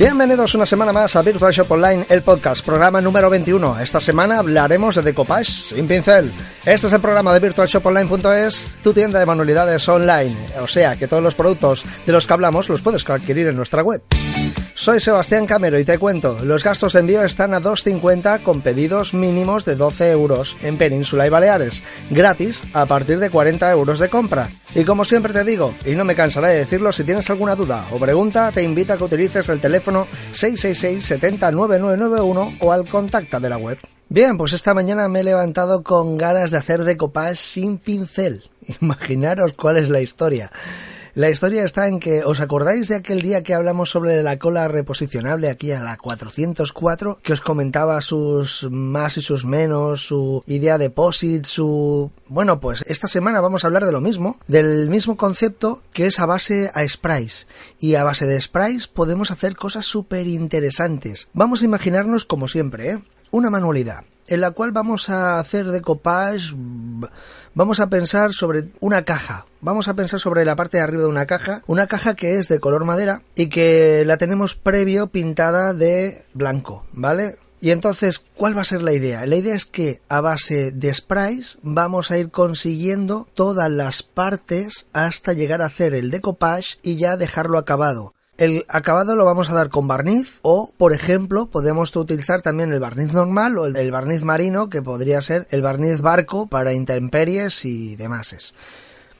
Bienvenidos una semana más a Virtual Shop Online, el podcast, programa número 21. Esta semana hablaremos de decoupage sin pincel. Este es el programa de virtualshoponline.es, tu tienda de manualidades online. O sea que todos los productos de los que hablamos los puedes adquirir en nuestra web. Soy Sebastián Camero y te cuento, los gastos de envío están a 2,50 con pedidos mínimos de 12 euros en Península y Baleares, gratis a partir de 40 euros de compra. Y como siempre te digo, y no me cansaré de decirlo, si tienes alguna duda o pregunta, te invito a que utilices el teléfono 666 70 9991 o al contacta de la web. Bien, pues esta mañana me he levantado con ganas de hacer decoupage sin pincel. Imaginaros cuál es la historia. La historia está en que, ¿os acordáis de aquel día que hablamos sobre la cola reposicionable aquí a la 404? Que os comentaba sus más y sus menos, su idea de POSIT, su... Bueno, pues esta semana vamos a hablar de lo mismo, del mismo concepto que es a base a sprays. Y a base de sprays podemos hacer cosas súper interesantes. Vamos a imaginarnos como siempre, ¿eh? Una manualidad en la cual vamos a hacer decoupage, vamos a pensar sobre una caja, vamos a pensar sobre la parte de arriba de una caja, una caja que es de color madera y que la tenemos previo pintada de blanco, ¿vale? Y entonces, ¿cuál va a ser la idea? La idea es que a base de sprays vamos a ir consiguiendo todas las partes hasta llegar a hacer el decoupage y ya dejarlo acabado. El acabado lo vamos a dar con barniz o, por ejemplo, podemos utilizar también el barniz normal o el barniz marino que podría ser el barniz barco para intemperies y demás.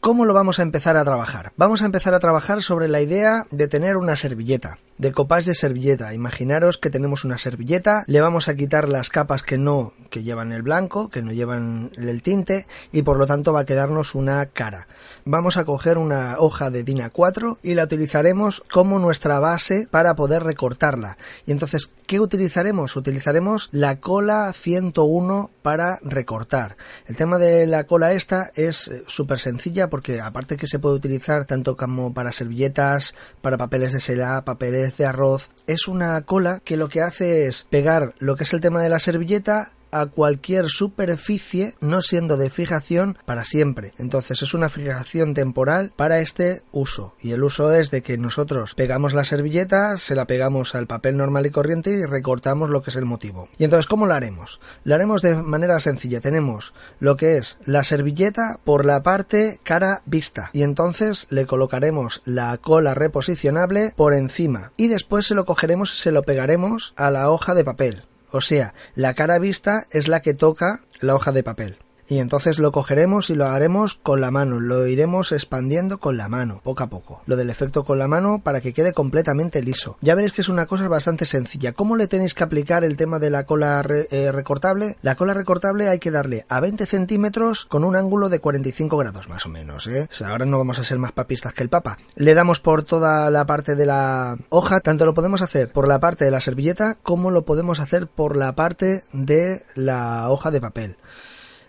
¿Cómo lo vamos a empezar a trabajar? Vamos a empezar a trabajar sobre la idea de tener una servilleta, de copas de servilleta. Imaginaros que tenemos una servilleta, le vamos a quitar las capas que no, que llevan el blanco, que no llevan el tinte, y por lo tanto va a quedarnos una cara. Vamos a coger una hoja de DIN A4 y la utilizaremos como nuestra base para poder recortarla. Y entonces, ¿qué utilizaremos? Utilizaremos la cola 101 para recortar. El tema de la cola esta es eh, súper sencilla porque aparte que se puede utilizar tanto como para servilletas, para papeles de seda, papeles de arroz, es una cola que lo que hace es pegar lo que es el tema de la servilleta a cualquier superficie no siendo de fijación para siempre. Entonces es una fijación temporal para este uso. Y el uso es de que nosotros pegamos la servilleta, se la pegamos al papel normal y corriente y recortamos lo que es el motivo. Y entonces, ¿cómo lo haremos? Lo haremos de manera sencilla. Tenemos lo que es la servilleta por la parte cara vista. Y entonces le colocaremos la cola reposicionable por encima. Y después se lo cogeremos y se lo pegaremos a la hoja de papel. O sea, la cara vista es la que toca la hoja de papel y entonces lo cogeremos y lo haremos con la mano, lo iremos expandiendo con la mano, poco a poco. Lo del efecto con la mano para que quede completamente liso. Ya veréis que es una cosa bastante sencilla. ¿Cómo le tenéis que aplicar el tema de la cola eh, recortable? La cola recortable hay que darle a 20 centímetros con un ángulo de 45 grados más o menos, ¿eh? O sea, ahora no vamos a ser más papistas que el papa. Le damos por toda la parte de la hoja, tanto lo podemos hacer por la parte de la servilleta como lo podemos hacer por la parte de la hoja de papel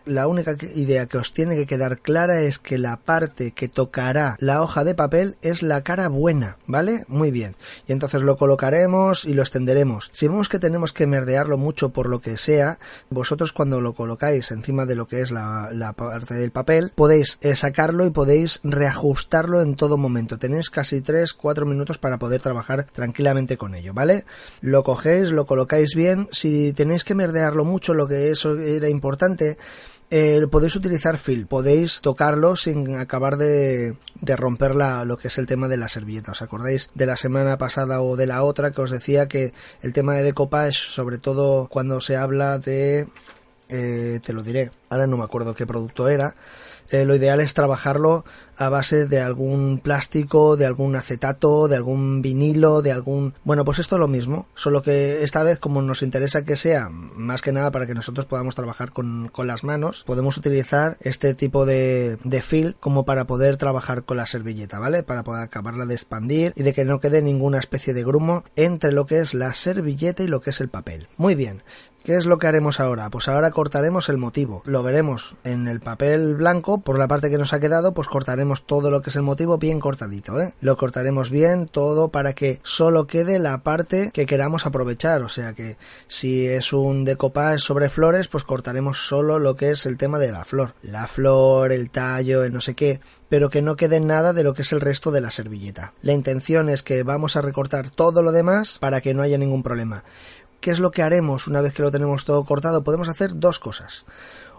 la única idea que os tiene que quedar clara es que la parte que tocará la hoja de papel es la cara buena, ¿vale? Muy bien. Y entonces lo colocaremos y lo extenderemos. Si vemos que tenemos que merdearlo mucho por lo que sea, vosotros cuando lo colocáis encima de lo que es la, parte del papel, podéis eh, sacarlo y podéis reajustarlo en todo momento. Tenéis casi 3-4 minutos para poder trabajar tranquilamente con ello, ¿vale? Lo cogéis, lo colocáis bien. Si tenéis que merdearlo mucho, lo que eso era importante, eh, podéis utilizar fil, podéis tocarlo sin acabar de, de romper la, lo que es el tema de la servilleta. ¿Os acordáis de la semana pasada o de la otra que os decía que el tema de decoupage, sobre todo cuando se habla de... Eh, te lo diré, ahora no me acuerdo qué producto era, eh, lo ideal es trabajarlo a base de algún plástico, de algún acetato, de algún vinilo, de algún... Bueno, pues esto es lo mismo, solo que esta vez como nos interesa que sea más que nada para que nosotros podamos trabajar con, con las manos, podemos utilizar este tipo de, de fil como para poder trabajar con la servilleta, ¿vale? Para poder acabarla de expandir y de que no quede ninguna especie de grumo entre lo que es la servilleta y lo que es el papel. Muy bien, ¿Qué es lo que haremos ahora? Pues ahora cortaremos el motivo. Lo veremos en el papel blanco, por la parte que nos ha quedado, pues cortaremos todo lo que es el motivo bien cortadito, ¿eh? Lo cortaremos bien todo para que solo quede la parte que queramos aprovechar. O sea que si es un decoupage sobre flores, pues cortaremos solo lo que es el tema de la flor. La flor, el tallo, el no sé qué pero que no quede nada de lo que es el resto de la servilleta. La intención es que vamos a recortar todo lo demás para que no haya ningún problema. ¿Qué es lo que haremos una vez que lo tenemos todo cortado? Podemos hacer dos cosas.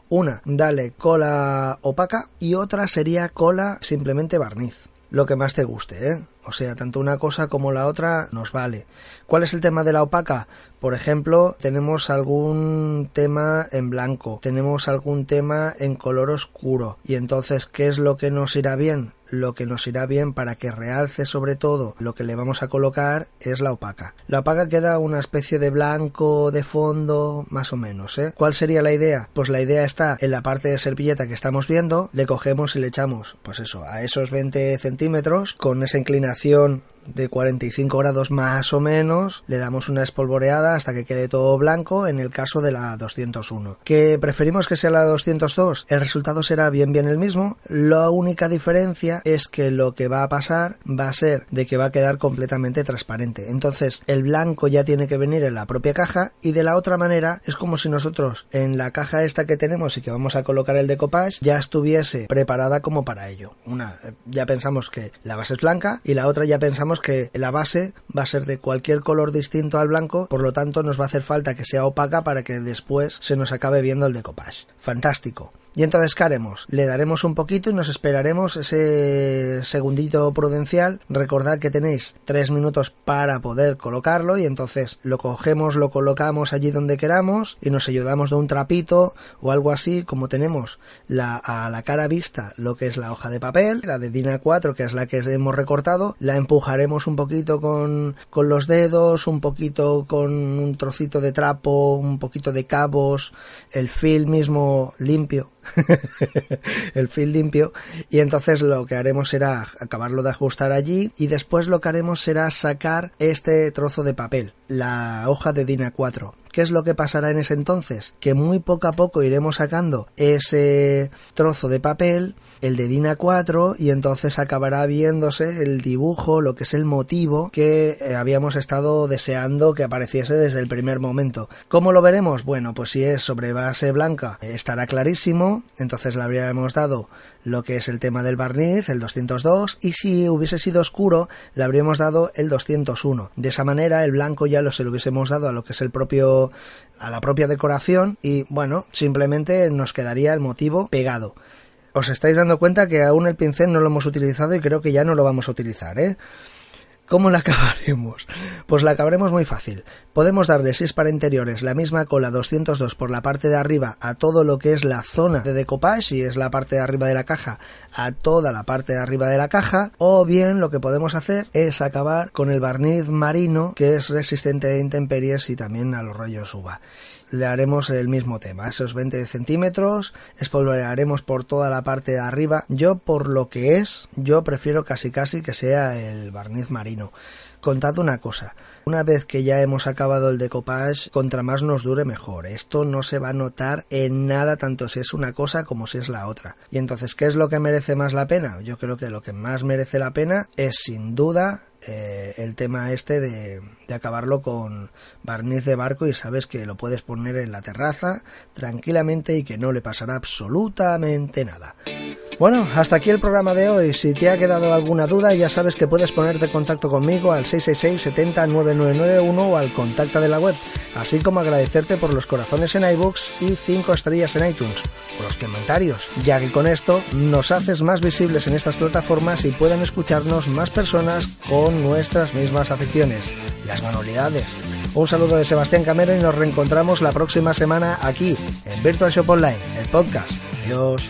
Una, dale cola opaca y otra sería cola simplemente barniz. Lo que más te guste, ¿eh? O sea, tanto una cosa como la otra nos vale. ¿Cuál es el tema de la opaca? Por ejemplo, tenemos algún tema en blanco, tenemos algún tema en color oscuro. Y entonces, ¿qué es lo que nos irá bien? Lo que nos irá bien para que realce sobre todo lo que le vamos a colocar es la opaca. La opaca queda una especie de blanco de fondo, más o menos, ¿eh? ¿Cuál sería la idea? Pues la idea está en la parte de servilleta que estamos viendo, le cogemos y le echamos, pues eso, a esos 20 centímetros, con esa inclinación recuperación de 45 grados más o menos, le damos una espolvoreada hasta que quede todo blanco en el caso de la 201. ¿Que preferimos que sea la 202? El resultado será bien bien el mismo, la única diferencia es que lo que va a pasar va a ser de que va a quedar completamente transparente. Entonces el blanco ya tiene que venir en la propia caja y de la otra manera es como si nosotros en la caja esta que tenemos y que vamos a colocar el decoupage ya estuviese preparada como para ello. Una ya pensamos que la base es blanca y la otra ya pensamos que la base va a ser de cualquier color distinto al blanco, por lo tanto nos va a hacer falta que sea opaca para que después se nos acabe viendo el decoupage. Fantástico. Y entonces, ¿qué haremos? Le daremos un poquito y nos esperaremos ese segundito prudencial. Recordad que tenéis tres minutos para poder colocarlo y entonces lo cogemos, lo colocamos allí donde queramos y nos ayudamos de un trapito o algo así, como tenemos la, a la cara vista lo que es la hoja de papel, la de DIN A4 que es la que hemos recortado, la empujaremos un poquito con, con los dedos, un poquito con un trocito de trapo, un poquito de cabos, el fil mismo limpio el fil limpio y entonces lo que haremos será acabarlo de ajustar allí y después lo que haremos será sacar este trozo de papel, la hoja de DIN 4 ¿Qué es lo que pasará en ese entonces? Que muy poco a poco iremos sacando ese trozo de papel, el de DIN 4 y entonces acabará viéndose el dibujo, lo que es el motivo que eh, habíamos estado deseando que apareciese desde el primer momento. ¿Cómo lo veremos? Bueno, pues si es sobre base blanca estará clarísimo, entonces le habríamos dado lo que es el tema del barniz, el 202, y si hubiese sido oscuro, le habríamos dado el 201. De esa manera, el blanco ya lo se lo hubiésemos dado a lo que es el propio a la propia decoración y bueno, simplemente nos quedaría el motivo pegado. Os estáis dando cuenta que aún el pincel no lo hemos utilizado y creo que ya no lo vamos a utilizar, ¿eh? ¿Cómo la acabaremos? Pues la acabaremos muy fácil. Podemos darle, si es para interiores, la misma cola 202 por la parte de arriba a todo lo que es la zona de decoupage, si es la parte de arriba de la caja, a toda la parte de arriba de la caja, o bien lo que podemos hacer es acabar con el barniz marino que es resistente a intemperies y también a los rayos UVA le haremos el mismo tema, esos 20 centímetros, espolvorearemos por toda la parte de arriba. Yo, por lo que es, yo prefiero casi casi que sea el barniz marino. Contad una cosa, una vez que ya hemos acabado el decoupage, contra más nos dure mejor. Esto no se va a notar en nada tanto si es una cosa como si es la otra. Y entonces, ¿qué es lo que merece más la pena? Yo creo que lo que más merece la pena es sin duda eh, el tema este de, de, acabarlo con barniz de barco y sabes que lo puedes poner en la terraza tranquilamente y que no le pasará absolutamente nada. Bueno, hasta aquí el programa de hoy. Si te ha quedado alguna duda, ya sabes que puedes ponerte en contacto conmigo al 666 70 9991 o al contacto de la web, así como agradecerte por los corazones en iBooks y 5 estrellas en iTunes, o los comentarios, ya que con esto nos haces más visibles en estas plataformas y pueden escucharnos más personas con nuestras mismas aficiones, las manualidades. Un saludo de Sebastián Camero y nos reencontramos la próxima semana aquí en Virtual Shop Online, el podcast. Adiós.